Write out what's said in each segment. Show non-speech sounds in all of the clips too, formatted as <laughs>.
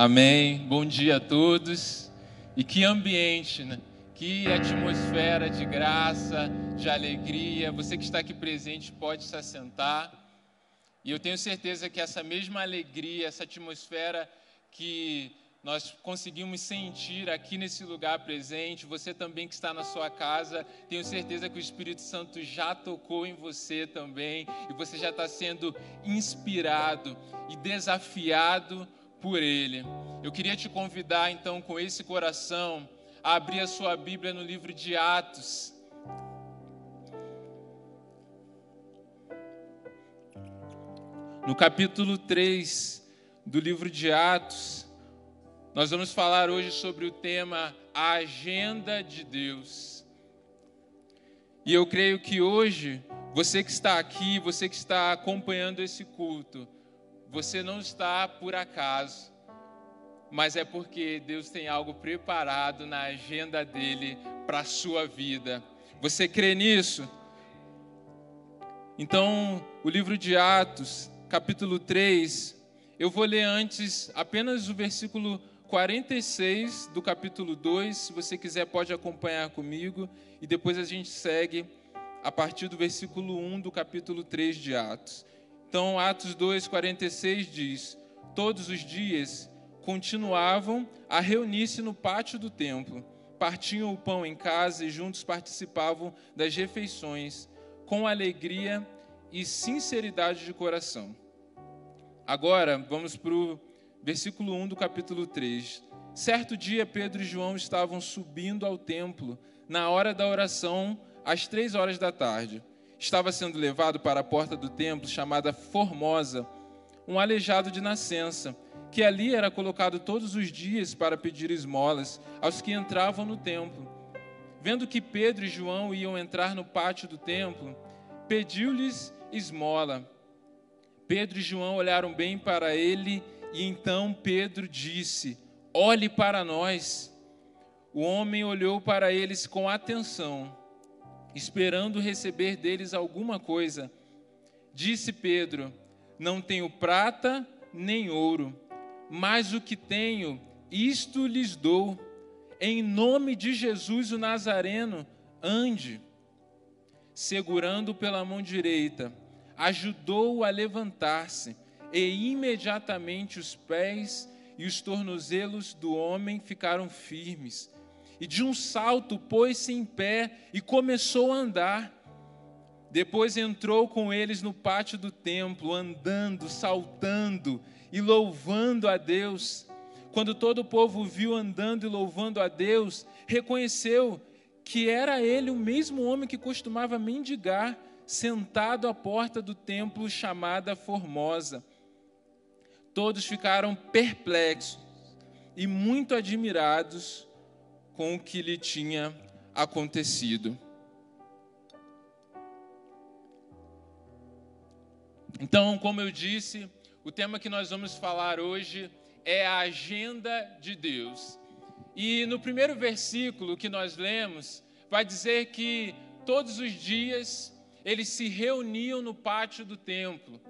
Amém. Bom dia a todos. E que ambiente, né? Que atmosfera de graça, de alegria. Você que está aqui presente pode se assentar. E eu tenho certeza que essa mesma alegria, essa atmosfera que nós conseguimos sentir aqui nesse lugar presente, você também que está na sua casa, tenho certeza que o Espírito Santo já tocou em você também, e você já está sendo inspirado e desafiado por Ele. Eu queria te convidar, então, com esse coração, a abrir a sua Bíblia no livro de Atos. No capítulo 3 do livro de Atos, nós vamos falar hoje sobre o tema A Agenda de Deus. E eu creio que hoje, você que está aqui, você que está acompanhando esse culto, você não está por acaso, mas é porque Deus tem algo preparado na agenda dele para a sua vida. Você crê nisso? Então, o livro de Atos, capítulo 3, eu vou ler antes apenas o versículo 46 do capítulo 2. Se você quiser, pode acompanhar comigo. E depois a gente segue a partir do versículo 1 do capítulo 3 de Atos. Então, Atos 2, 46 diz: Todos os dias continuavam a reunir-se no pátio do templo, partiam o pão em casa e juntos participavam das refeições, com alegria e sinceridade de coração. Agora, vamos para o versículo 1 do capítulo 3. Certo dia, Pedro e João estavam subindo ao templo, na hora da oração, às três horas da tarde estava sendo levado para a porta do templo chamada Formosa, um aleijado de nascença, que ali era colocado todos os dias para pedir esmolas aos que entravam no templo. Vendo que Pedro e João iam entrar no pátio do templo, pediu-lhes esmola. Pedro e João olharam bem para ele e então Pedro disse: Olhe para nós. O homem olhou para eles com atenção esperando receber deles alguma coisa. Disse Pedro: Não tenho prata nem ouro, mas o que tenho, isto lhes dou. Em nome de Jesus o Nazareno, ande. Segurando pela mão direita, ajudou-o a levantar-se, e imediatamente os pés e os tornozelos do homem ficaram firmes e de um salto pôs-se em pé e começou a andar. Depois entrou com eles no pátio do templo, andando, saltando e louvando a Deus. Quando todo o povo viu andando e louvando a Deus, reconheceu que era ele o mesmo homem que costumava mendigar, sentado à porta do templo chamada Formosa. Todos ficaram perplexos e muito admirados com o que lhe tinha acontecido. Então, como eu disse, o tema que nós vamos falar hoje é a agenda de Deus. E no primeiro versículo que nós lemos, vai dizer que todos os dias eles se reuniam no pátio do templo.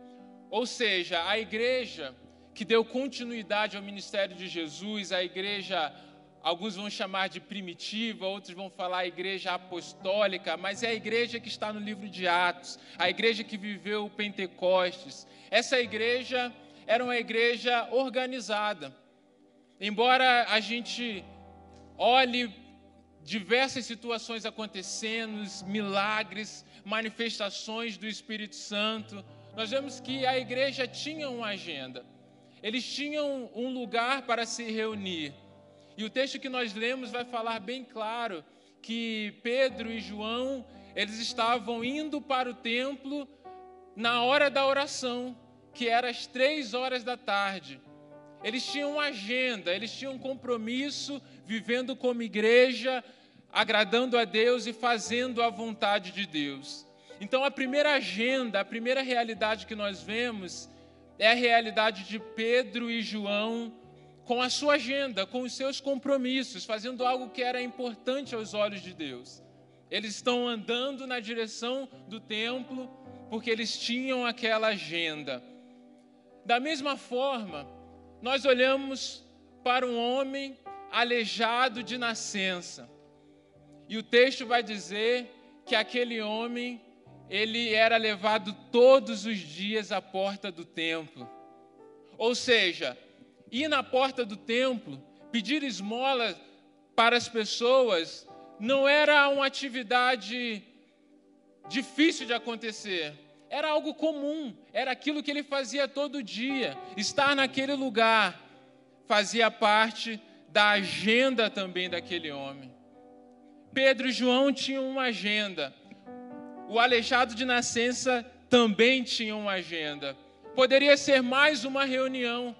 Ou seja, a igreja que deu continuidade ao ministério de Jesus, a igreja Alguns vão chamar de primitiva, outros vão falar igreja apostólica, mas é a igreja que está no livro de Atos, a igreja que viveu o Pentecostes. Essa igreja era uma igreja organizada. Embora a gente olhe diversas situações acontecendo, milagres, manifestações do Espírito Santo, nós vemos que a igreja tinha uma agenda. Eles tinham um lugar para se reunir. E o texto que nós lemos vai falar bem claro que Pedro e João, eles estavam indo para o templo na hora da oração, que era às três horas da tarde. Eles tinham uma agenda, eles tinham um compromisso, vivendo como igreja, agradando a Deus e fazendo a vontade de Deus. Então, a primeira agenda, a primeira realidade que nós vemos é a realidade de Pedro e João com a sua agenda, com os seus compromissos, fazendo algo que era importante aos olhos de Deus. Eles estão andando na direção do templo porque eles tinham aquela agenda. Da mesma forma, nós olhamos para um homem aleijado de nascença. E o texto vai dizer que aquele homem, ele era levado todos os dias à porta do templo. Ou seja, ir na porta do templo, pedir esmola para as pessoas, não era uma atividade difícil de acontecer. Era algo comum, era aquilo que ele fazia todo dia. Estar naquele lugar fazia parte da agenda também daquele homem. Pedro e João tinham uma agenda. O aleijado de nascença também tinha uma agenda. Poderia ser mais uma reunião,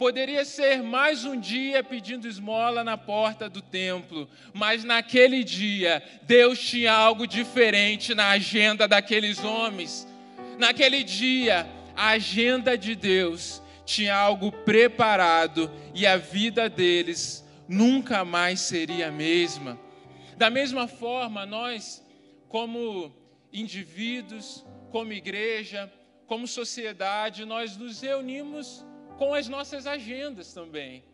poderia ser mais um dia pedindo esmola na porta do templo, mas naquele dia Deus tinha algo diferente na agenda daqueles homens. Naquele dia, a agenda de Deus tinha algo preparado e a vida deles nunca mais seria a mesma. Da mesma forma, nós, como indivíduos, como igreja, como sociedade, nós nos reunimos com as nossas agendas também.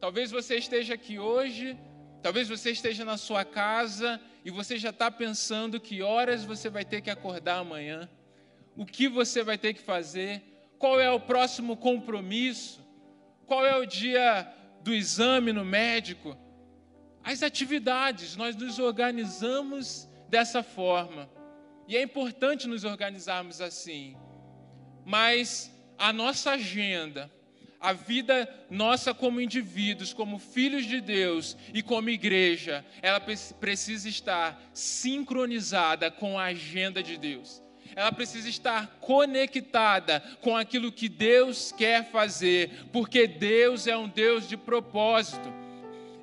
Talvez você esteja aqui hoje, talvez você esteja na sua casa e você já está pensando que horas você vai ter que acordar amanhã, o que você vai ter que fazer, qual é o próximo compromisso, qual é o dia do exame no médico as atividades, nós nos organizamos dessa forma. E é importante nos organizarmos assim. Mas a nossa agenda, a vida nossa como indivíduos, como filhos de Deus e como igreja, ela precisa estar sincronizada com a agenda de Deus. Ela precisa estar conectada com aquilo que Deus quer fazer, porque Deus é um Deus de propósito.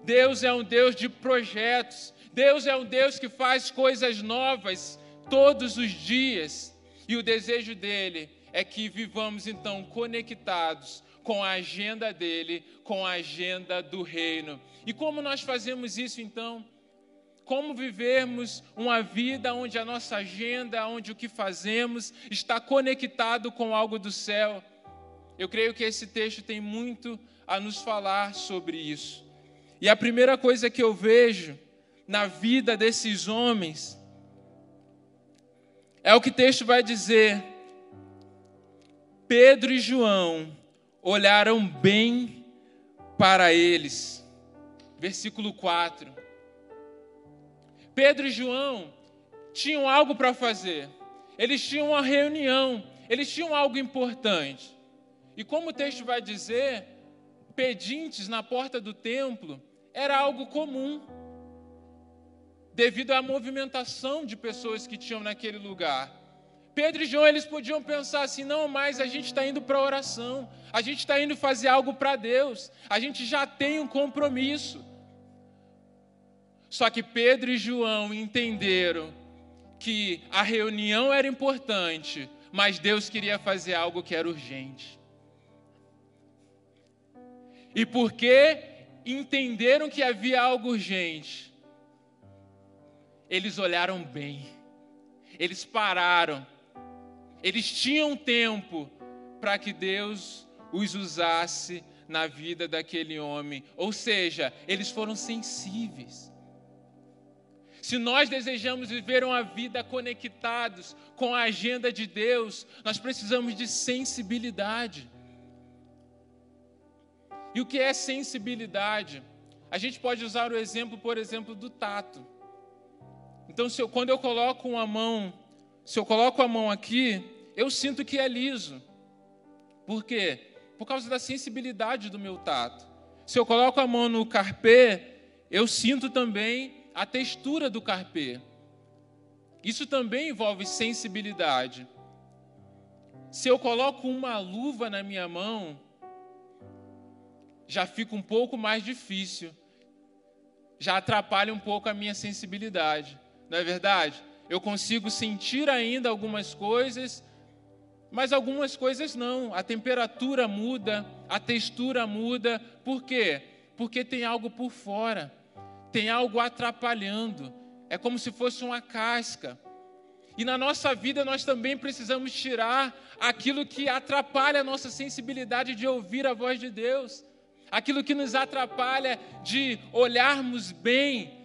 Deus é um Deus de projetos. Deus é um Deus que faz coisas novas todos os dias. E o desejo dele é que vivamos então conectados com a agenda dele, com a agenda do reino. E como nós fazemos isso então? Como vivermos uma vida onde a nossa agenda, onde o que fazemos está conectado com algo do céu? Eu creio que esse texto tem muito a nos falar sobre isso. E a primeira coisa que eu vejo na vida desses homens é o que o texto vai dizer. Pedro e João olharam bem para eles. Versículo 4. Pedro e João tinham algo para fazer. Eles tinham uma reunião, eles tinham algo importante. E como o texto vai dizer, pedintes na porta do templo era algo comum, devido à movimentação de pessoas que tinham naquele lugar. Pedro e João, eles podiam pensar assim: não, mas a gente está indo para a oração, a gente está indo fazer algo para Deus, a gente já tem um compromisso. Só que Pedro e João entenderam que a reunião era importante, mas Deus queria fazer algo que era urgente. E porque entenderam que havia algo urgente, eles olharam bem, eles pararam, eles tinham tempo para que Deus os usasse na vida daquele homem, ou seja, eles foram sensíveis. Se nós desejamos viver uma vida conectados com a agenda de Deus, nós precisamos de sensibilidade. E o que é sensibilidade? A gente pode usar o exemplo, por exemplo, do tato. Então, eu, quando eu coloco uma mão, se eu coloco a mão aqui, eu sinto que é liso. Por quê? Por causa da sensibilidade do meu tato. Se eu coloco a mão no carpê, eu sinto também a textura do carpê. Isso também envolve sensibilidade. Se eu coloco uma luva na minha mão, já fica um pouco mais difícil, já atrapalha um pouco a minha sensibilidade, não é verdade? Eu consigo sentir ainda algumas coisas, mas algumas coisas não. A temperatura muda, a textura muda. Por quê? Porque tem algo por fora, tem algo atrapalhando. É como se fosse uma casca. E na nossa vida nós também precisamos tirar aquilo que atrapalha a nossa sensibilidade de ouvir a voz de Deus aquilo que nos atrapalha de olharmos bem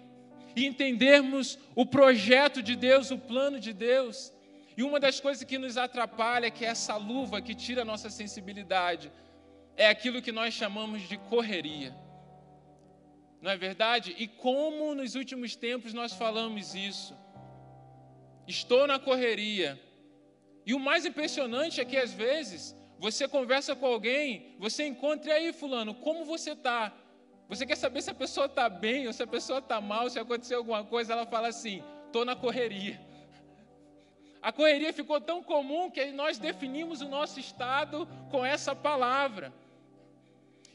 e entendermos o projeto de Deus, o plano de Deus. E uma das coisas que nos atrapalha, que é essa luva que tira a nossa sensibilidade, é aquilo que nós chamamos de correria. Não é verdade? E como nos últimos tempos nós falamos isso? Estou na correria. E o mais impressionante é que às vezes você conversa com alguém, você encontra, e aí, Fulano, como você está? Você quer saber se a pessoa está bem ou se a pessoa está mal, se aconteceu alguma coisa, ela fala assim: estou na correria. A correria ficou tão comum que nós definimos o nosso estado com essa palavra.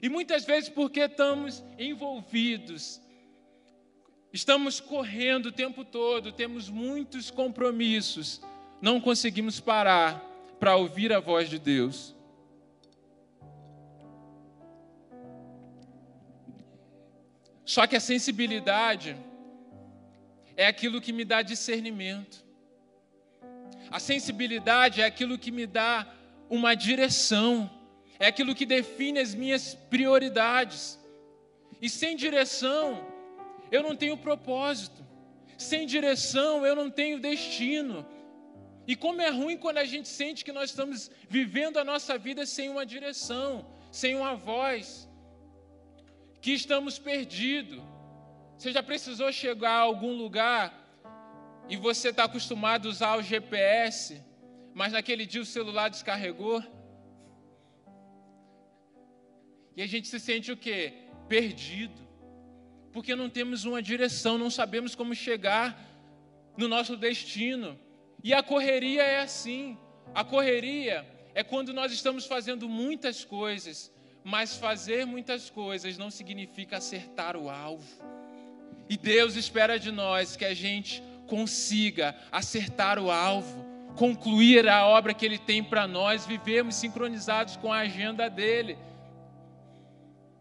E muitas vezes, porque estamos envolvidos, estamos correndo o tempo todo, temos muitos compromissos, não conseguimos parar para ouvir a voz de Deus. Só que a sensibilidade é aquilo que me dá discernimento. A sensibilidade é aquilo que me dá uma direção, é aquilo que define as minhas prioridades. E sem direção, eu não tenho propósito. Sem direção, eu não tenho destino. E como é ruim quando a gente sente que nós estamos vivendo a nossa vida sem uma direção, sem uma voz, que estamos perdidos. Você já precisou chegar a algum lugar e você está acostumado a usar o GPS, mas naquele dia o celular descarregou. E a gente se sente o quê? Perdido. Porque não temos uma direção, não sabemos como chegar no nosso destino. E a correria é assim. A correria é quando nós estamos fazendo muitas coisas, mas fazer muitas coisas não significa acertar o alvo. E Deus espera de nós que a gente consiga acertar o alvo, concluir a obra que Ele tem para nós, vivermos sincronizados com a agenda dele.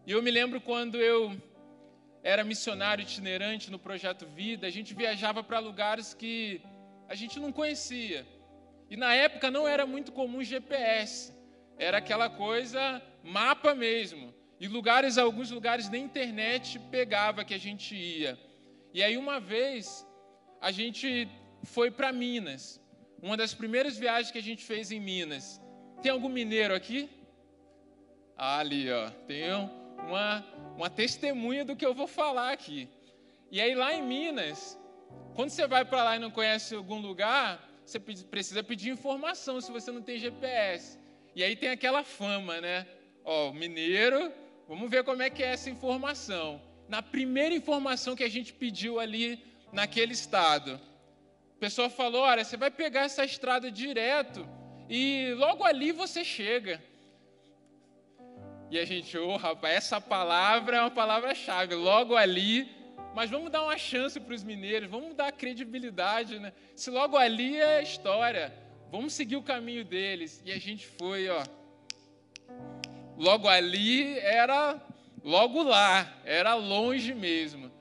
E eu me lembro quando eu era missionário itinerante no Projeto Vida, a gente viajava para lugares que a gente não conhecia. E na época não era muito comum GPS, era aquela coisa mapa mesmo. E lugares, alguns lugares nem internet pegava que a gente ia. E aí uma vez a gente foi para Minas. Uma das primeiras viagens que a gente fez em Minas. Tem algum mineiro aqui? Ah, ali, ó. Tem uma, uma testemunha do que eu vou falar aqui. E aí lá em Minas, quando você vai para lá e não conhece algum lugar, você precisa pedir informação se você não tem GPS. E aí tem aquela fama, né? Ó, mineiro, vamos ver como é que é essa informação. Na primeira informação que a gente pediu ali naquele estado. A pessoa falou: Olha, você vai pegar essa estrada direto e logo ali você chega. E a gente, ô oh, rapaz, essa palavra é uma palavra-chave, logo ali. Mas vamos dar uma chance para os mineiros, vamos dar credibilidade, né? Se logo ali é história, vamos seguir o caminho deles. E a gente foi, ó. Logo ali era logo lá, era longe mesmo.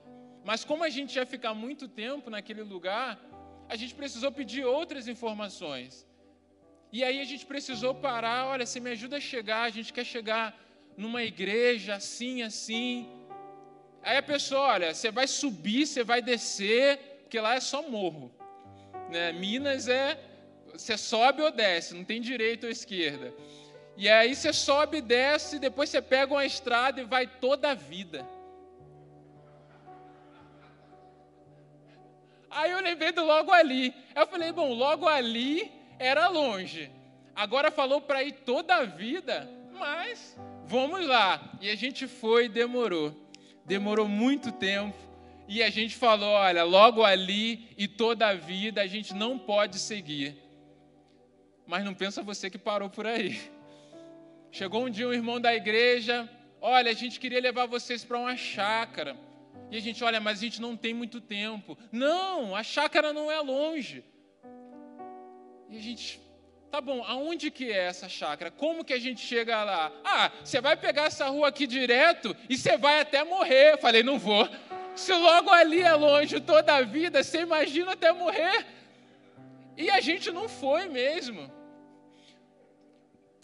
Mas como a gente ia ficar muito tempo naquele lugar, a gente precisou pedir outras informações. E aí a gente precisou parar, olha, você me ajuda a chegar, a gente quer chegar numa igreja assim, assim. Aí a pessoa, olha, você vai subir, você vai descer, porque lá é só morro. Né? Minas é, você sobe ou desce, não tem direita ou esquerda. E aí você sobe desce, depois você pega uma estrada e vai toda a vida. Aí eu lembrei do logo ali. Eu falei, bom, logo ali era longe. Agora falou para ir toda a vida, mas vamos lá. E a gente foi e demorou. Demorou muito tempo. E a gente falou: olha, logo ali e toda a vida a gente não pode seguir. Mas não pensa você que parou por aí. Chegou um dia um irmão da igreja: olha, a gente queria levar vocês para uma chácara. E a gente, olha, mas a gente não tem muito tempo. Não, a chácara não é longe. E a gente, tá bom, aonde que é essa chácara? Como que a gente chega lá? Ah, você vai pegar essa rua aqui direto e você vai até morrer. Eu falei, não vou. Se logo ali é longe toda a vida, você imagina até morrer. E a gente não foi mesmo.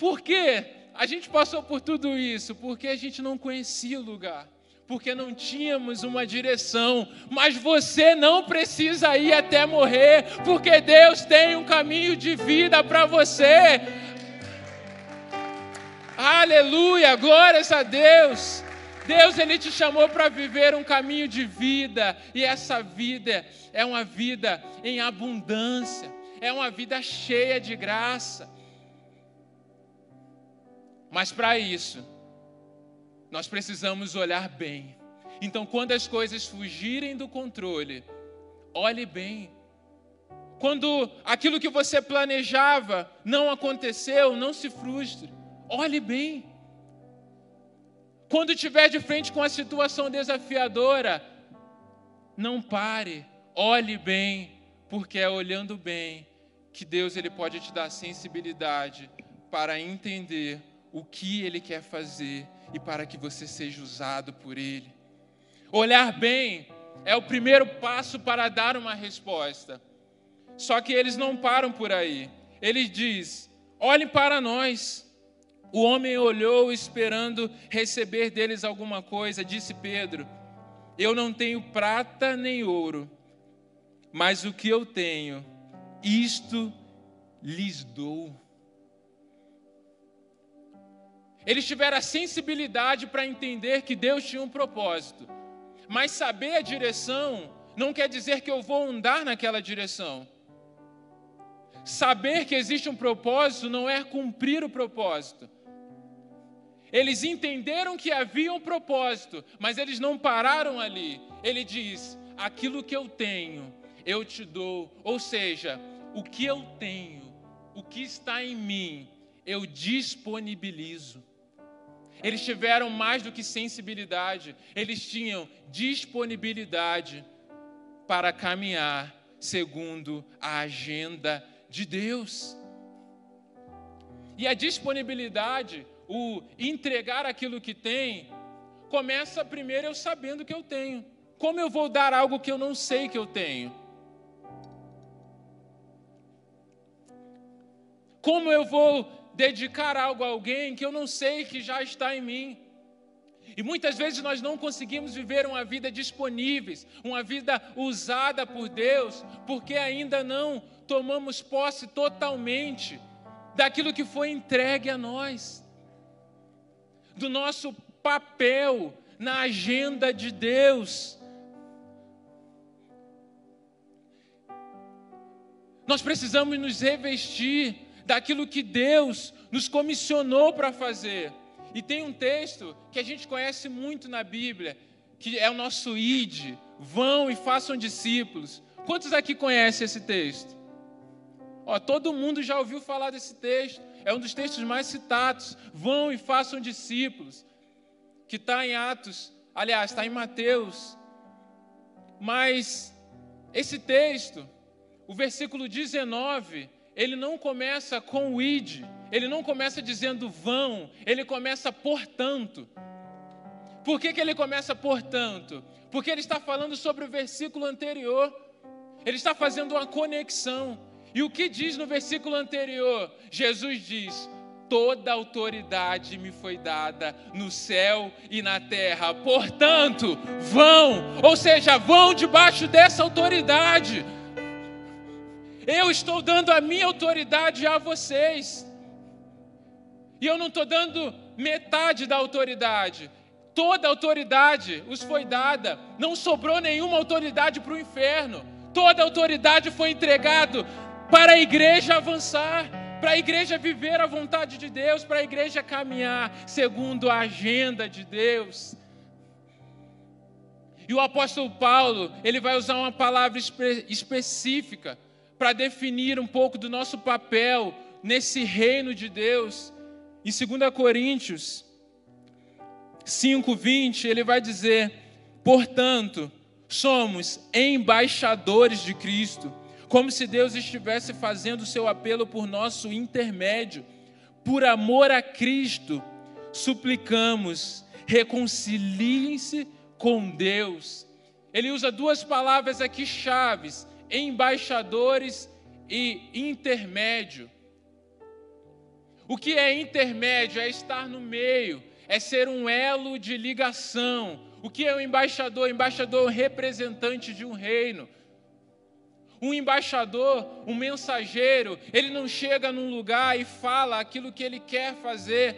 Por quê? a gente passou por tudo isso porque a gente não conhecia o lugar, porque não tínhamos uma direção. Mas você não precisa ir até morrer, porque Deus tem um caminho de vida para você. Aleluia, glórias a Deus. Deus ele te chamou para viver um caminho de vida, e essa vida é uma vida em abundância, é uma vida cheia de graça. Mas para isso, nós precisamos olhar bem. Então, quando as coisas fugirem do controle, olhe bem. Quando aquilo que você planejava não aconteceu, não se frustre. Olhe bem. Quando estiver de frente com a situação desafiadora, não pare, olhe bem, porque é olhando bem que Deus ele pode te dar sensibilidade para entender o que ele quer fazer e para que você seja usado por ele. Olhar bem é o primeiro passo para dar uma resposta. Só que eles não param por aí. Ele diz: olhem para nós. O homem olhou esperando receber deles alguma coisa. Disse Pedro: Eu não tenho prata nem ouro, mas o que eu tenho, isto lhes dou. Eles tiveram a sensibilidade para entender que Deus tinha um propósito. Mas saber a direção não quer dizer que eu vou andar naquela direção. Saber que existe um propósito não é cumprir o propósito. Eles entenderam que havia um propósito, mas eles não pararam ali. Ele diz: aquilo que eu tenho, eu te dou. Ou seja, o que eu tenho, o que está em mim, eu disponibilizo. Eles tiveram mais do que sensibilidade, eles tinham disponibilidade para caminhar segundo a agenda de Deus. E a disponibilidade, o entregar aquilo que tem, começa primeiro eu sabendo que eu tenho. Como eu vou dar algo que eu não sei que eu tenho? Como eu vou dedicar algo a alguém que eu não sei que já está em mim. E muitas vezes nós não conseguimos viver uma vida disponíveis, uma vida usada por Deus, porque ainda não tomamos posse totalmente daquilo que foi entregue a nós, do nosso papel na agenda de Deus. Nós precisamos nos revestir daquilo que Deus nos comissionou para fazer. E tem um texto que a gente conhece muito na Bíblia, que é o nosso id, vão e façam discípulos. Quantos aqui conhecem esse texto? Ó, todo mundo já ouviu falar desse texto. É um dos textos mais citados. Vão e façam discípulos. Que está em Atos, aliás, está em Mateus. Mas esse texto, o versículo 19, ele não começa com o id, ele não começa dizendo vão, ele começa portanto. Por que, que ele começa portanto? Porque ele está falando sobre o versículo anterior, ele está fazendo uma conexão. E o que diz no versículo anterior? Jesus diz: Toda autoridade me foi dada no céu e na terra, portanto, vão, ou seja, vão debaixo dessa autoridade. Eu estou dando a minha autoridade a vocês. E eu não estou dando metade da autoridade. Toda a autoridade os foi dada. Não sobrou nenhuma autoridade para o inferno. Toda a autoridade foi entregada para a igreja avançar, para a igreja viver a vontade de Deus, para a igreja caminhar segundo a agenda de Deus. E o apóstolo Paulo, ele vai usar uma palavra espe específica para definir um pouco do nosso papel nesse reino de Deus. Em 2 Coríntios 5:20, ele vai dizer: "Portanto, somos embaixadores de Cristo, como se Deus estivesse fazendo o seu apelo por nosso intermédio. Por amor a Cristo, suplicamos, reconciliem-se com Deus." Ele usa duas palavras aqui chaves embaixadores e intermédio. O que é intermédio é estar no meio, é ser um elo de ligação. O que é o embaixador? Embaixador é o representante de um reino. Um embaixador, um mensageiro, ele não chega num lugar e fala aquilo que ele quer fazer.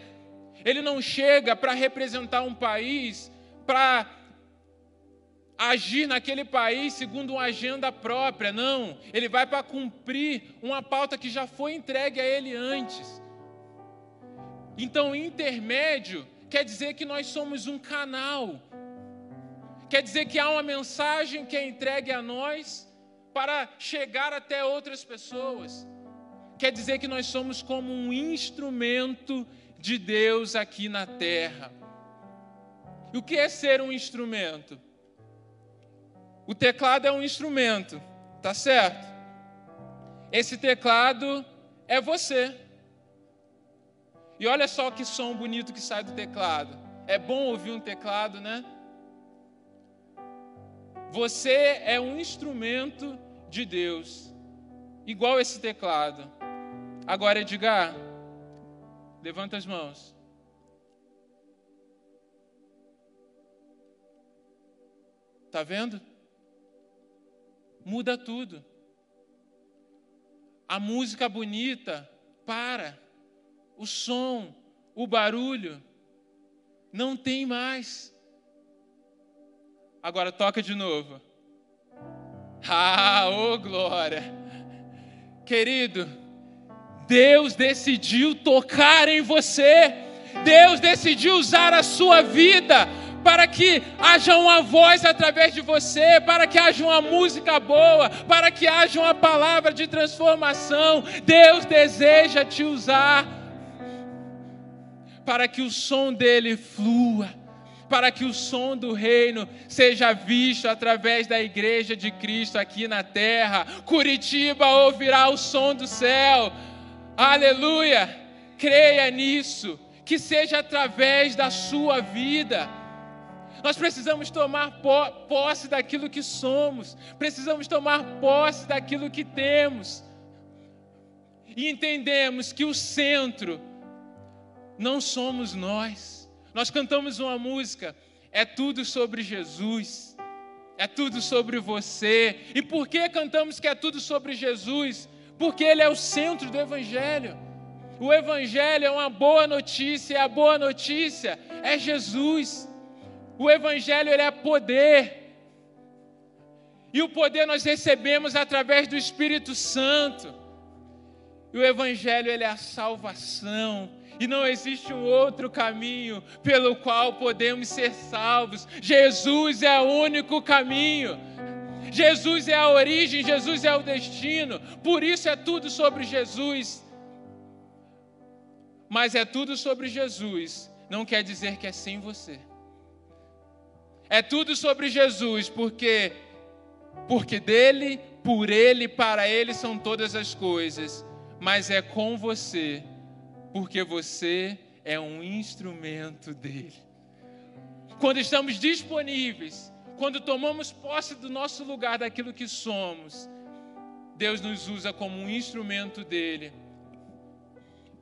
Ele não chega para representar um país, para agir naquele país segundo uma agenda própria, não. Ele vai para cumprir uma pauta que já foi entregue a ele antes. Então, intermédio quer dizer que nós somos um canal. Quer dizer que há uma mensagem que é entregue a nós para chegar até outras pessoas. Quer dizer que nós somos como um instrumento de Deus aqui na terra. E o que é ser um instrumento? O teclado é um instrumento, tá certo? Esse teclado é você. E olha só que som bonito que sai do teclado. É bom ouvir um teclado, né? Você é um instrumento de Deus, igual esse teclado. Agora, Edgar, levanta as mãos. Tá vendo? Muda tudo. A música bonita para, o som, o barulho, não tem mais. Agora toca de novo. Ah, ô oh glória! Querido, Deus decidiu tocar em você, Deus decidiu usar a sua vida para que haja uma voz através de você, para que haja uma música boa, para que haja uma palavra de transformação. Deus deseja te usar para que o som dele flua, para que o som do reino seja visto através da igreja de Cristo aqui na terra. Curitiba ouvirá o som do céu. Aleluia! Creia nisso, que seja através da sua vida nós precisamos tomar posse daquilo que somos, precisamos tomar posse daquilo que temos. E entendemos que o centro não somos nós. Nós cantamos uma música, é tudo sobre Jesus, é tudo sobre você. E por que cantamos que é tudo sobre Jesus? Porque Ele é o centro do Evangelho. O Evangelho é uma boa notícia, e a boa notícia é Jesus. O Evangelho ele é poder. E o poder nós recebemos através do Espírito Santo. E o Evangelho ele é a salvação. E não existe um outro caminho pelo qual podemos ser salvos. Jesus é o único caminho. Jesus é a origem, Jesus é o destino. Por isso é tudo sobre Jesus. Mas é tudo sobre Jesus, não quer dizer que é sem você. É tudo sobre Jesus, porque porque dele, por ele, para ele são todas as coisas, mas é com você, porque você é um instrumento dele. Quando estamos disponíveis, quando tomamos posse do nosso lugar, daquilo que somos, Deus nos usa como um instrumento dele.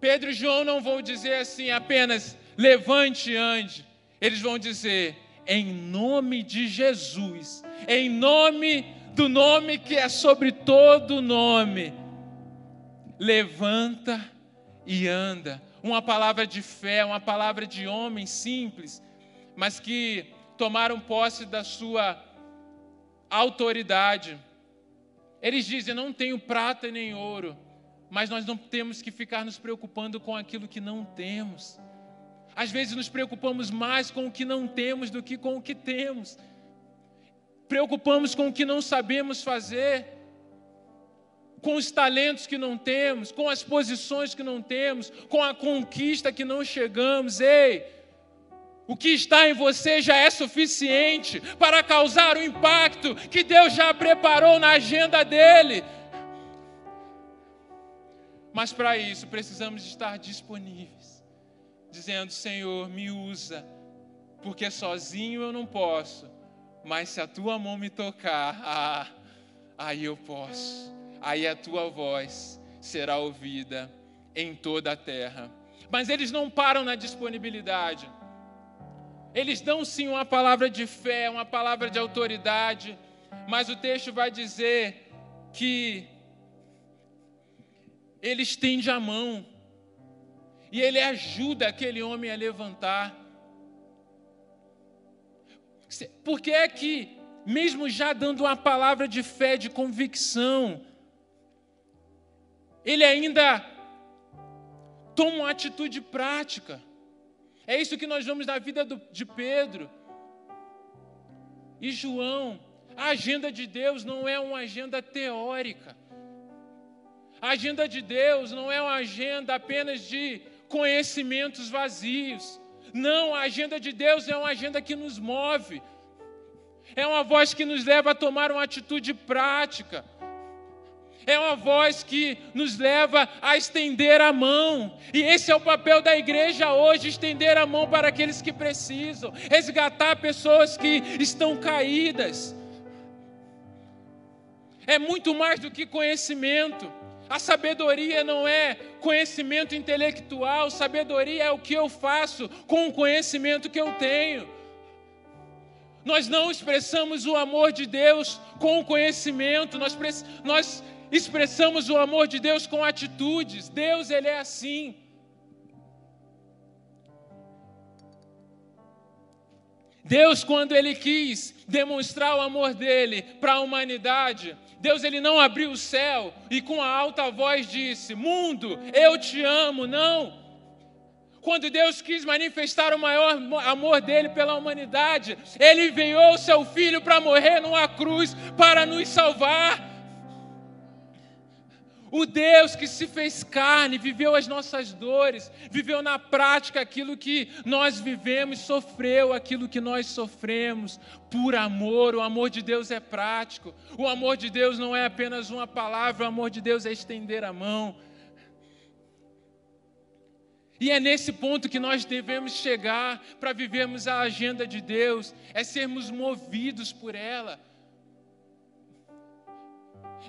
Pedro e João não vão dizer assim apenas levante e ande, eles vão dizer em nome de Jesus, em nome do nome que é sobre todo nome. Levanta e anda. Uma palavra de fé, uma palavra de homem simples, mas que tomaram posse da sua autoridade. Eles dizem: não tenho prata nem ouro, mas nós não temos que ficar nos preocupando com aquilo que não temos. Às vezes nos preocupamos mais com o que não temos do que com o que temos. Preocupamos com o que não sabemos fazer, com os talentos que não temos, com as posições que não temos, com a conquista que não chegamos. Ei, o que está em você já é suficiente para causar o impacto que Deus já preparou na agenda dele. Mas para isso precisamos estar disponíveis dizendo: Senhor, me usa, porque sozinho eu não posso, mas se a tua mão me tocar, <laughs> ah, aí eu posso, aí a tua voz será ouvida em toda a terra. Mas eles não param na disponibilidade. Eles dão sim uma palavra de fé, uma palavra de autoridade, mas o texto vai dizer que ele estende a mão e ele ajuda aquele homem a levantar. Por que é que, mesmo já dando uma palavra de fé, de convicção, ele ainda toma uma atitude prática? É isso que nós vemos na vida do, de Pedro e João. A agenda de Deus não é uma agenda teórica. A agenda de Deus não é uma agenda apenas de conhecimentos vazios. Não, a agenda de Deus é uma agenda que nos move. É uma voz que nos leva a tomar uma atitude prática. É uma voz que nos leva a estender a mão. E esse é o papel da igreja hoje: estender a mão para aqueles que precisam, resgatar pessoas que estão caídas. É muito mais do que conhecimento. A sabedoria não é conhecimento intelectual, sabedoria é o que eu faço com o conhecimento que eu tenho. Nós não expressamos o amor de Deus com o conhecimento, nós, nós expressamos o amor de Deus com atitudes. Deus, Ele é assim. Deus, quando Ele quis demonstrar o amor dele para a humanidade, Deus ele não abriu o céu e com a alta voz disse: Mundo, eu te amo. Não. Quando Deus quis manifestar o maior amor dele pela humanidade, ele enviou o seu filho para morrer numa cruz para nos salvar. O Deus que se fez carne, viveu as nossas dores, viveu na prática aquilo que nós vivemos, sofreu aquilo que nós sofremos, por amor. O amor de Deus é prático. O amor de Deus não é apenas uma palavra, o amor de Deus é estender a mão. E é nesse ponto que nós devemos chegar para vivermos a agenda de Deus, é sermos movidos por ela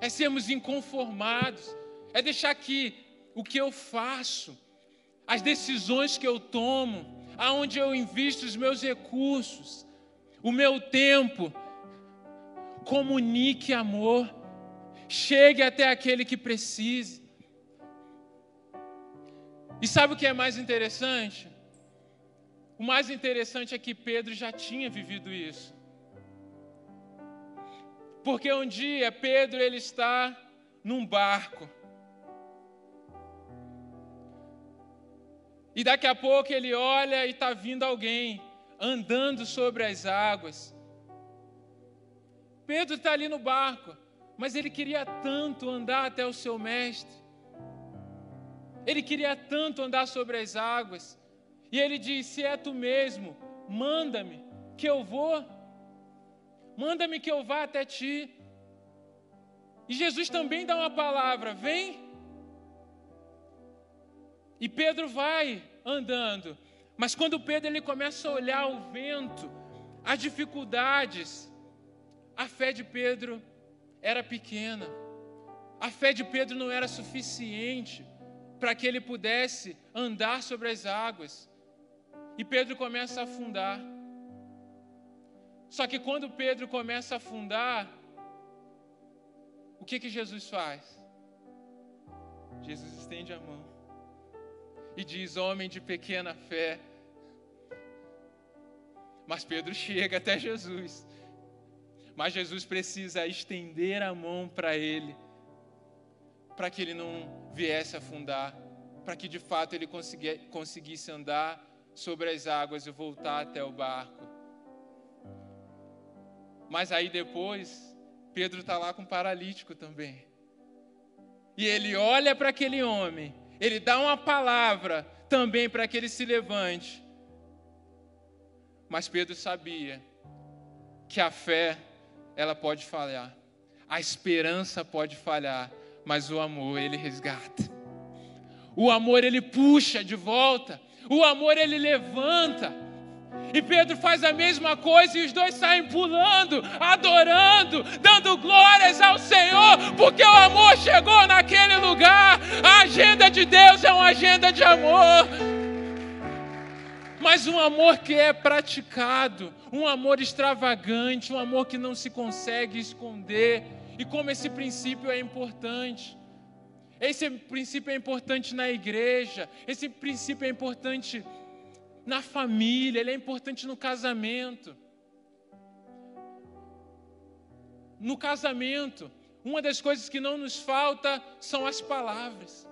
é sermos inconformados, é deixar que o que eu faço, as decisões que eu tomo, aonde eu invisto os meus recursos, o meu tempo, comunique amor, chegue até aquele que precise. E sabe o que é mais interessante? O mais interessante é que Pedro já tinha vivido isso. Porque um dia Pedro ele está num barco. E daqui a pouco ele olha e está vindo alguém andando sobre as águas. Pedro está ali no barco, mas ele queria tanto andar até o seu mestre. Ele queria tanto andar sobre as águas. E ele diz: Se é tu mesmo, manda-me, que eu vou. Manda-me que eu vá até ti. E Jesus também dá uma palavra: vem. E Pedro vai andando. Mas quando Pedro ele começa a olhar o vento, as dificuldades, a fé de Pedro era pequena. A fé de Pedro não era suficiente para que ele pudesse andar sobre as águas. E Pedro começa a afundar. Só que quando Pedro começa a afundar, o que que Jesus faz? Jesus estende a mão e diz: Homem de pequena fé. Mas Pedro chega até Jesus. Mas Jesus precisa estender a mão para ele, para que ele não viesse afundar, para que de fato ele conseguisse andar sobre as águas e voltar até o barco. Mas aí depois, Pedro está lá com um paralítico também. E ele olha para aquele homem, ele dá uma palavra também para que ele se levante. Mas Pedro sabia que a fé, ela pode falhar, a esperança pode falhar, mas o amor, ele resgata. O amor, ele puxa de volta. O amor, ele levanta. E Pedro faz a mesma coisa e os dois saem pulando, adorando, dando glórias ao Senhor, porque o amor chegou naquele lugar. A agenda de Deus é uma agenda de amor. Mas um amor que é praticado, um amor extravagante, um amor que não se consegue esconder. E como esse princípio é importante. Esse princípio é importante na igreja, esse princípio é importante na família, ele é importante no casamento. No casamento, uma das coisas que não nos falta são as palavras,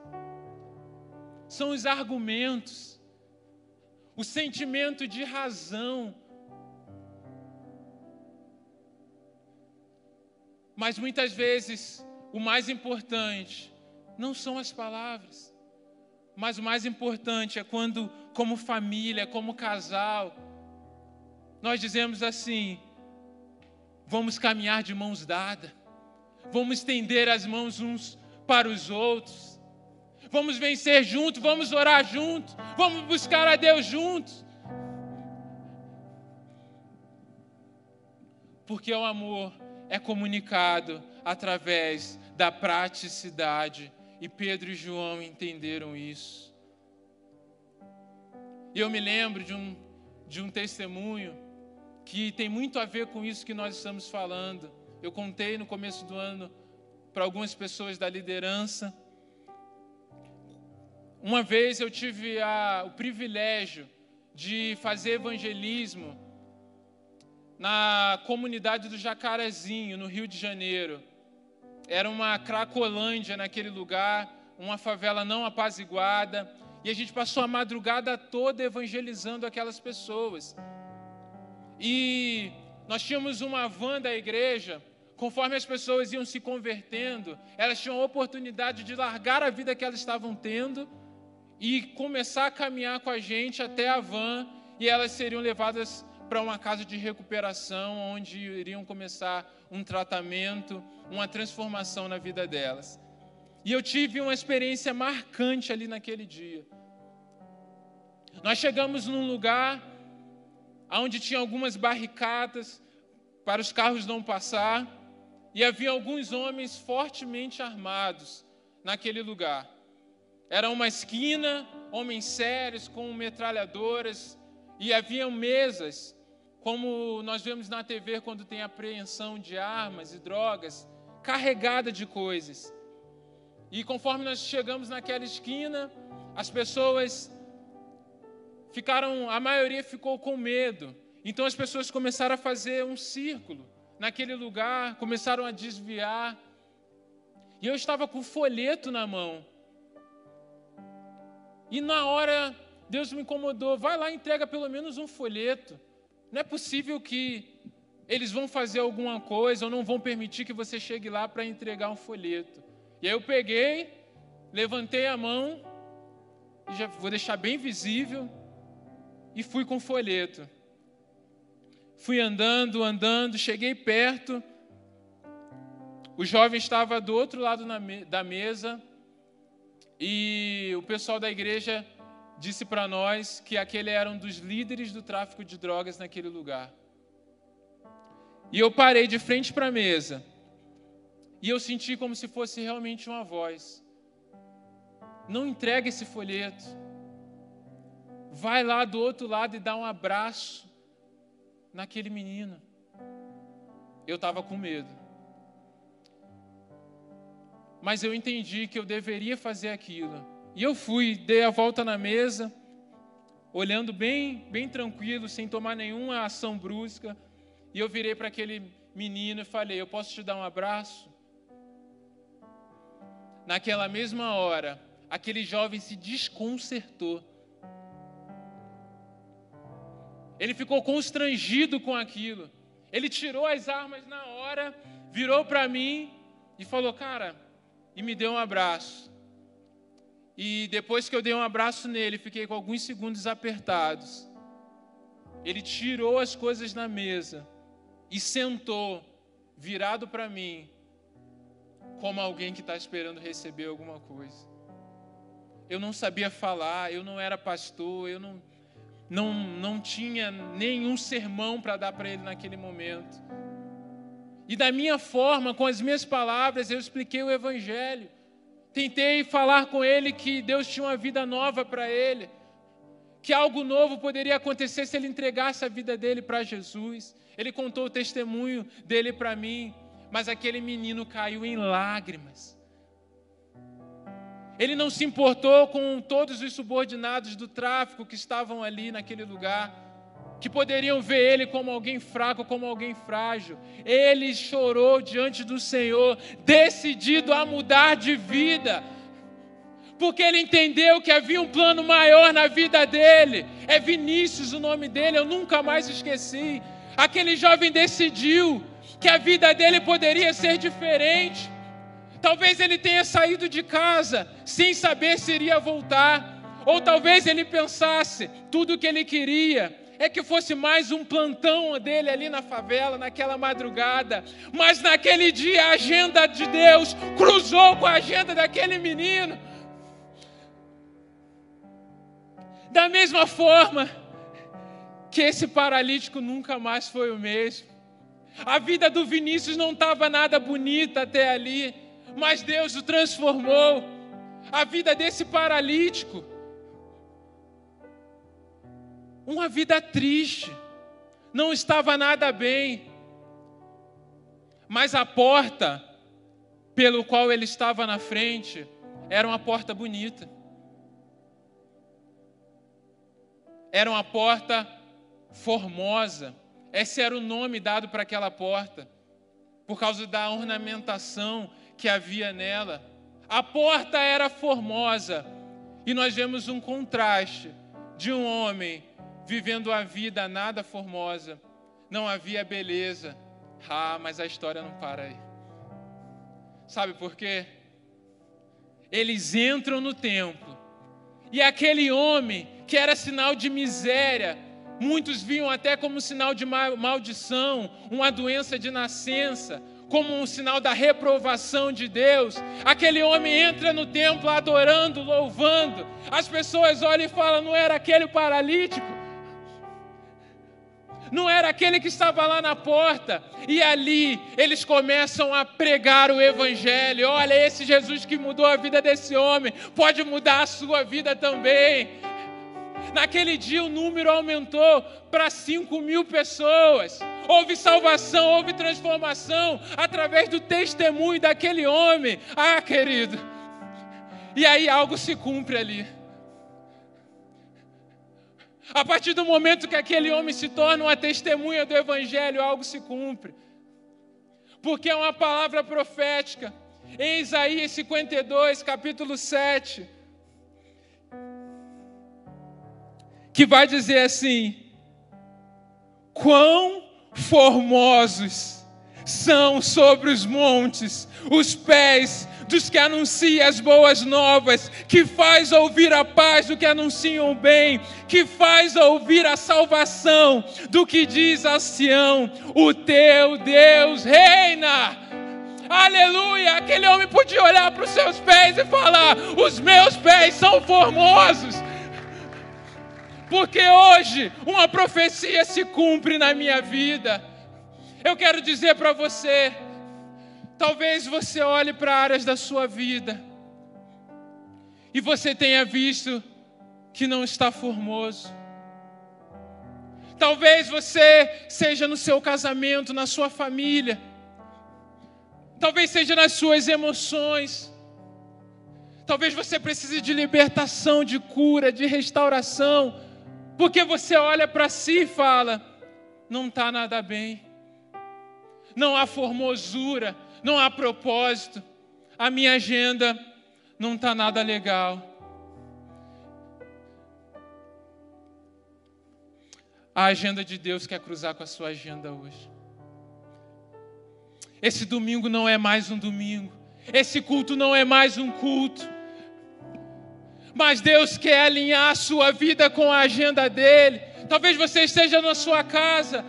são os argumentos, o sentimento de razão. Mas muitas vezes, o mais importante não são as palavras. Mas o mais importante é quando, como família, como casal, nós dizemos assim: vamos caminhar de mãos dadas, vamos estender as mãos uns para os outros, vamos vencer juntos, vamos orar juntos, vamos buscar a Deus juntos. Porque o amor é comunicado através da praticidade e Pedro e João entenderam isso. E eu me lembro de um, de um testemunho que tem muito a ver com isso que nós estamos falando. Eu contei no começo do ano para algumas pessoas da liderança. Uma vez eu tive a, o privilégio de fazer evangelismo na comunidade do Jacarezinho, no Rio de Janeiro. Era uma cracolândia naquele lugar, uma favela não apaziguada, e a gente passou a madrugada toda evangelizando aquelas pessoas. E nós tínhamos uma van da igreja, conforme as pessoas iam se convertendo, elas tinham a oportunidade de largar a vida que elas estavam tendo e começar a caminhar com a gente até a van, e elas seriam levadas para uma casa de recuperação, onde iriam começar um tratamento, uma transformação na vida delas. E eu tive uma experiência marcante ali naquele dia. Nós chegamos num lugar onde tinha algumas barricadas para os carros não passar, e havia alguns homens fortemente armados naquele lugar. Era uma esquina, homens sérios com metralhadoras, e haviam mesas como nós vemos na TV quando tem apreensão de armas e drogas, carregada de coisas. E conforme nós chegamos naquela esquina, as pessoas ficaram, a maioria ficou com medo. Então as pessoas começaram a fazer um círculo naquele lugar, começaram a desviar. E eu estava com o folheto na mão. E na hora Deus me incomodou, vai lá entrega pelo menos um folheto. Não é possível que eles vão fazer alguma coisa ou não vão permitir que você chegue lá para entregar um folheto. E aí eu peguei, levantei a mão, e já vou deixar bem visível, e fui com o folheto. Fui andando, andando, cheguei perto. O jovem estava do outro lado da mesa e o pessoal da igreja disse para nós que aquele era um dos líderes do tráfico de drogas naquele lugar. E eu parei de frente para a mesa. E eu senti como se fosse realmente uma voz. Não entregue esse folheto. Vai lá do outro lado e dá um abraço naquele menino. Eu estava com medo. Mas eu entendi que eu deveria fazer aquilo e eu fui, dei a volta na mesa, olhando bem, bem tranquilo, sem tomar nenhuma ação brusca. E eu virei para aquele menino e falei: Eu posso te dar um abraço? Naquela mesma hora, aquele jovem se desconcertou. Ele ficou constrangido com aquilo. Ele tirou as armas na hora, virou para mim e falou: Cara, e me deu um abraço. E depois que eu dei um abraço nele, fiquei com alguns segundos apertados. Ele tirou as coisas na mesa e sentou, virado para mim, como alguém que está esperando receber alguma coisa. Eu não sabia falar, eu não era pastor, eu não, não, não tinha nenhum sermão para dar para ele naquele momento. E da minha forma, com as minhas palavras, eu expliquei o Evangelho. Tentei falar com ele que Deus tinha uma vida nova para ele, que algo novo poderia acontecer se ele entregasse a vida dele para Jesus. Ele contou o testemunho dele para mim, mas aquele menino caiu em lágrimas. Ele não se importou com todos os subordinados do tráfico que estavam ali naquele lugar que poderiam ver ele como alguém fraco, como alguém frágil. Ele chorou diante do Senhor, decidido a mudar de vida, porque ele entendeu que havia um plano maior na vida dele. É Vinícius o nome dele, eu nunca mais esqueci. Aquele jovem decidiu que a vida dele poderia ser diferente. Talvez ele tenha saído de casa sem saber se iria voltar, ou talvez ele pensasse tudo o que ele queria é que fosse mais um plantão dele ali na favela, naquela madrugada. Mas naquele dia a agenda de Deus cruzou com a agenda daquele menino. Da mesma forma que esse paralítico nunca mais foi o mesmo. A vida do Vinícius não estava nada bonita até ali, mas Deus o transformou. A vida desse paralítico uma vida triste, não estava nada bem. Mas a porta pelo qual ele estava na frente era uma porta bonita. Era uma porta formosa. Esse era o nome dado para aquela porta, por causa da ornamentação que havia nela. A porta era formosa, e nós vemos um contraste de um homem vivendo a vida nada formosa, não havia beleza. Ah, mas a história não para aí. Sabe por quê? Eles entram no templo e aquele homem que era sinal de miséria, muitos viam até como sinal de maldição, uma doença de nascença, como um sinal da reprovação de Deus. Aquele homem entra no templo adorando, louvando. As pessoas olham e falam: não era aquele paralítico? não era aquele que estava lá na porta. E ali eles começam a pregar o Evangelho. Olha, esse Jesus que mudou a vida desse homem, pode mudar a sua vida também. Naquele dia o número aumentou para 5 mil pessoas. Houve salvação, houve transformação através do testemunho daquele homem. Ah, querido. E aí algo se cumpre ali. A partir do momento que aquele homem se torna uma testemunha do Evangelho, algo se cumpre. Porque é uma palavra profética. Em Isaías 52, capítulo 7, que vai dizer assim: Quão formosos são sobre os montes os pés dos que anunciam as boas novas, que faz ouvir a paz do que anunciam o bem, que faz ouvir a salvação do que diz a Sião: o teu Deus reina. Aleluia! Aquele homem podia olhar para os seus pés e falar: os meus pés são formosos. Porque hoje uma profecia se cumpre na minha vida. Eu quero dizer para você, Talvez você olhe para áreas da sua vida e você tenha visto que não está formoso. Talvez você seja no seu casamento, na sua família. Talvez seja nas suas emoções. Talvez você precise de libertação, de cura, de restauração. Porque você olha para si e fala: não está nada bem. Não há formosura, não há propósito, a minha agenda não está nada legal. A agenda de Deus quer cruzar com a sua agenda hoje. Esse domingo não é mais um domingo. Esse culto não é mais um culto. Mas Deus quer alinhar a sua vida com a agenda dele. Talvez você esteja na sua casa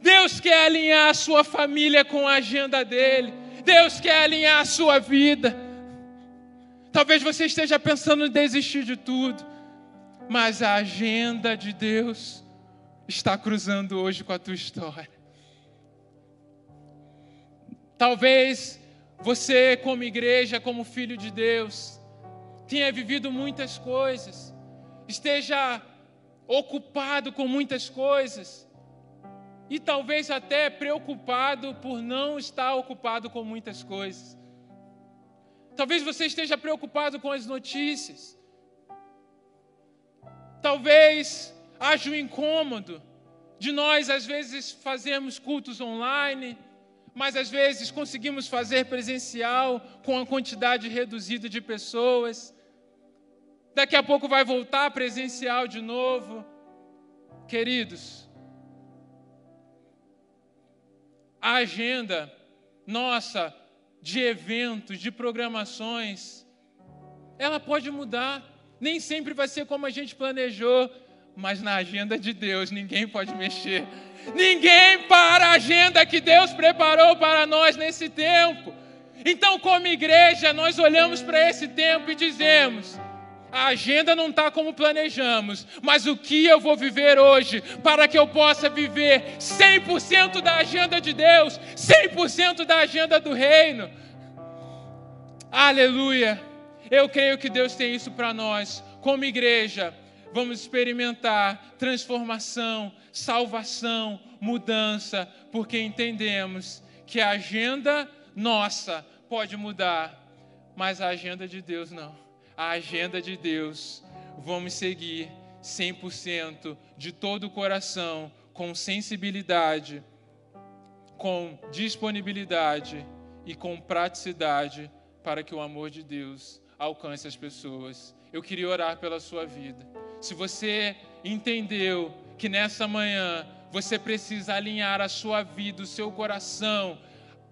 Deus quer alinhar a sua família com a agenda dele. Deus quer alinhar a sua vida. Talvez você esteja pensando em desistir de tudo. mas a agenda de Deus está cruzando hoje com a tua história. Talvez você, como igreja, como filho de Deus, tenha vivido muitas coisas, esteja ocupado com muitas coisas, e talvez até preocupado por não estar ocupado com muitas coisas. Talvez você esteja preocupado com as notícias. Talvez haja um incômodo de nós, às vezes, fazermos cultos online, mas às vezes conseguimos fazer presencial com a quantidade reduzida de pessoas. Daqui a pouco vai voltar presencial de novo. Queridos, a agenda nossa de eventos, de programações, ela pode mudar. Nem sempre vai ser como a gente planejou, mas na agenda de Deus ninguém pode mexer. Ninguém para a agenda que Deus preparou para nós nesse tempo. Então, como igreja, nós olhamos para esse tempo e dizemos: a agenda não está como planejamos, mas o que eu vou viver hoje para que eu possa viver 100% da agenda de Deus, 100% da agenda do reino. Aleluia! Eu creio que Deus tem isso para nós, como igreja. Vamos experimentar transformação, salvação, mudança, porque entendemos que a agenda nossa pode mudar, mas a agenda de Deus não a agenda de Deus, vamos seguir 100% de todo o coração, com sensibilidade, com disponibilidade e com praticidade para que o amor de Deus alcance as pessoas. Eu queria orar pela sua vida. Se você entendeu que nessa manhã você precisa alinhar a sua vida, o seu coração,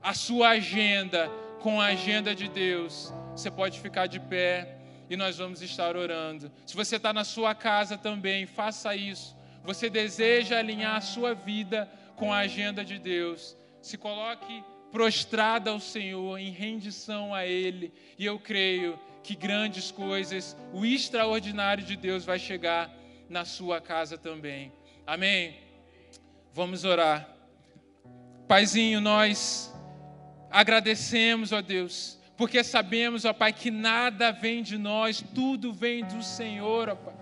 a sua agenda com a agenda de Deus, você pode ficar de pé e nós vamos estar orando. Se você está na sua casa também, faça isso. Você deseja alinhar a sua vida com a agenda de Deus. Se coloque prostrada ao Senhor, em rendição a Ele, e eu creio que grandes coisas, o extraordinário de Deus vai chegar na sua casa também. Amém? Vamos orar. Paizinho, nós agradecemos, ó Deus porque sabemos, ó Pai, que nada vem de nós, tudo vem do Senhor, ó Pai.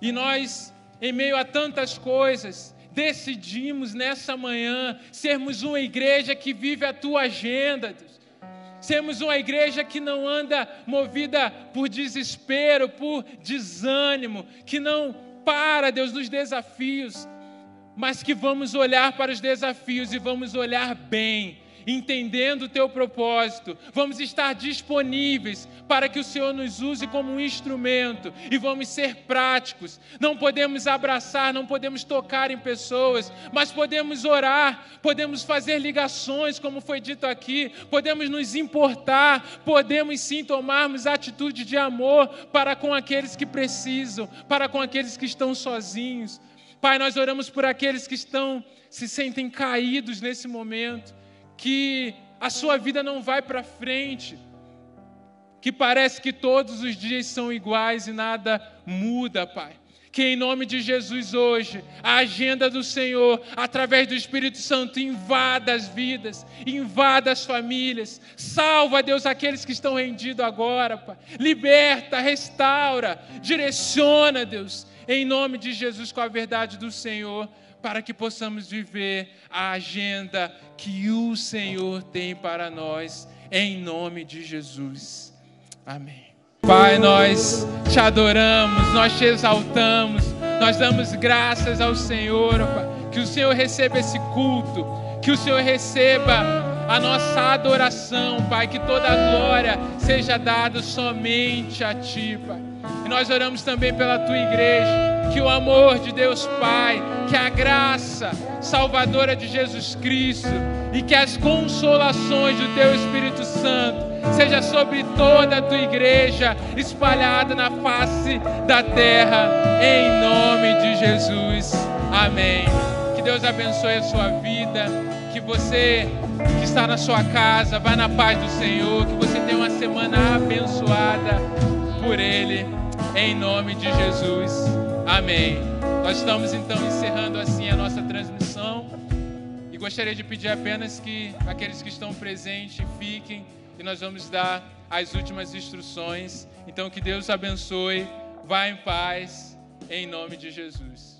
E nós, em meio a tantas coisas, decidimos nessa manhã sermos uma igreja que vive a tua agenda, Deus. Sermos uma igreja que não anda movida por desespero, por desânimo, que não para, Deus, nos desafios, mas que vamos olhar para os desafios e vamos olhar bem entendendo o teu propósito, vamos estar disponíveis para que o Senhor nos use como um instrumento e vamos ser práticos. Não podemos abraçar, não podemos tocar em pessoas, mas podemos orar, podemos fazer ligações, como foi dito aqui, podemos nos importar, podemos sim tomarmos atitude de amor para com aqueles que precisam, para com aqueles que estão sozinhos. Pai, nós oramos por aqueles que estão se sentem caídos nesse momento que a sua vida não vai para frente, que parece que todos os dias são iguais e nada muda, Pai. Que em nome de Jesus hoje, a agenda do Senhor, através do Espírito Santo, invada as vidas, invada as famílias, salva, Deus, aqueles que estão rendidos agora, Pai. Liberta, restaura, direciona, Deus, em nome de Jesus com a verdade do Senhor para que possamos viver a agenda que o Senhor tem para nós, em nome de Jesus. Amém. Pai, nós te adoramos, nós te exaltamos, nós damos graças ao Senhor. Que o Senhor receba esse culto, que o Senhor receba a nossa adoração, Pai, que toda a glória seja dada somente a Ti, Pai. E nós oramos também pela Tua igreja que o amor de Deus Pai, que a graça salvadora de Jesus Cristo e que as consolações do Teu Espírito Santo seja sobre toda a tua igreja espalhada na face da terra, em nome de Jesus. Amém. Que Deus abençoe a sua vida, que você que está na sua casa, vá na paz do Senhor, que você tenha uma semana abençoada por Ele, em nome de Jesus. Amém. Nós estamos então encerrando assim a nossa transmissão. E gostaria de pedir apenas que aqueles que estão presentes fiquem e nós vamos dar as últimas instruções. Então, que Deus abençoe. Vá em paz, em nome de Jesus.